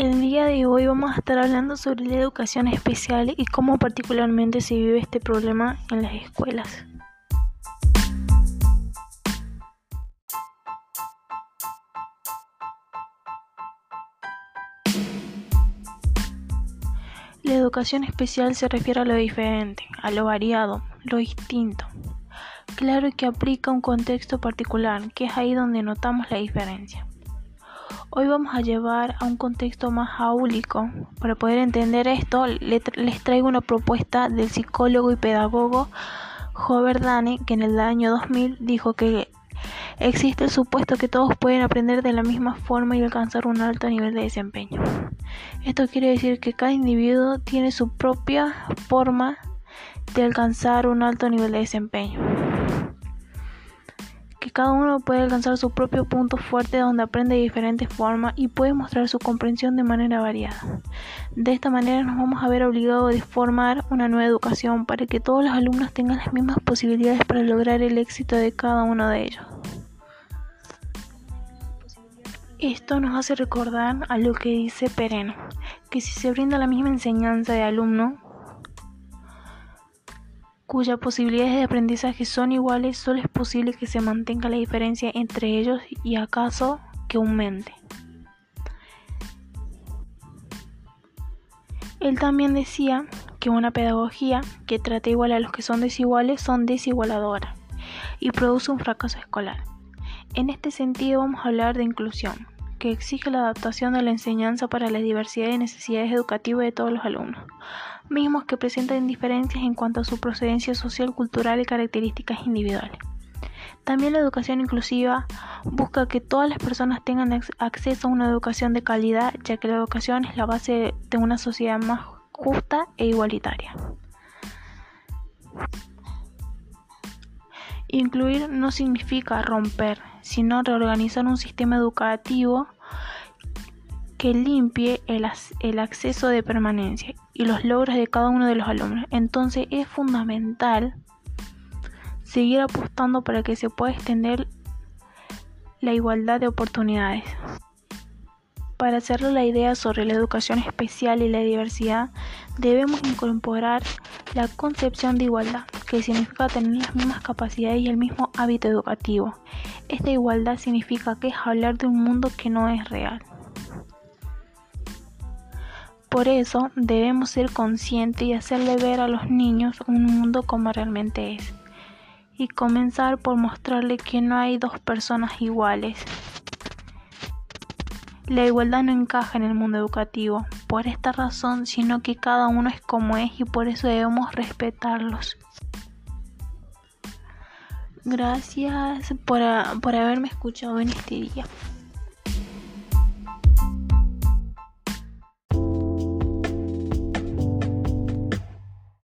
El día de hoy vamos a estar hablando sobre la educación especial y cómo particularmente se vive este problema en las escuelas. La educación especial se refiere a lo diferente, a lo variado, lo distinto. Claro que aplica un contexto particular, que es ahí donde notamos la diferencia. Hoy vamos a llevar a un contexto más áulico. Para poder entender esto, les traigo una propuesta del psicólogo y pedagogo Jover Dane, que en el año 2000 dijo que existe el supuesto que todos pueden aprender de la misma forma y alcanzar un alto nivel de desempeño. Esto quiere decir que cada individuo tiene su propia forma de alcanzar un alto nivel de desempeño que cada uno puede alcanzar su propio punto fuerte donde aprende de diferentes formas y puede mostrar su comprensión de manera variada. De esta manera nos vamos a ver obligados a formar una nueva educación para que todos los alumnos tengan las mismas posibilidades para lograr el éxito de cada uno de ellos. Esto nos hace recordar a lo que dice Pereno, que si se brinda la misma enseñanza de alumno, cuyas posibilidades de aprendizaje son iguales, solo es posible que se mantenga la diferencia entre ellos y acaso que aumente. Él también decía que una pedagogía que trata igual a los que son desiguales son desigualadoras y produce un fracaso escolar. En este sentido vamos a hablar de inclusión, que exige la adaptación de la enseñanza para la diversidad de necesidades educativas de todos los alumnos, mismos que presentan diferencias en cuanto a su procedencia social, cultural y características individuales. También la educación inclusiva busca que todas las personas tengan acceso a una educación de calidad, ya que la educación es la base de una sociedad más justa e igualitaria. Incluir no significa romper, sino reorganizar un sistema educativo que limpie el, acceso de permanencia y los logros de cada uno de los alumnos. Entonces es fundamental seguir apostando para que se pueda extender la igualdad de oportunidades. Para hacerle la idea sobre la educación especial y la diversidad, debemos incorporar la concepción de igualdad, que significa tener las mismas capacidades y el mismo hábito educativo. Esta igualdad significa que es hablar de un mundo que no es real. Por eso debemos ser conscientes y hacerle ver a los niños un mundo como realmente es. Y comenzar por mostrarle que no hay dos personas iguales, la igualdad no encaja en el mundo educativo por esta razón, sino que cada uno es como es y por eso debemos respetarlos. Gracias por, por haberme escuchado en este día.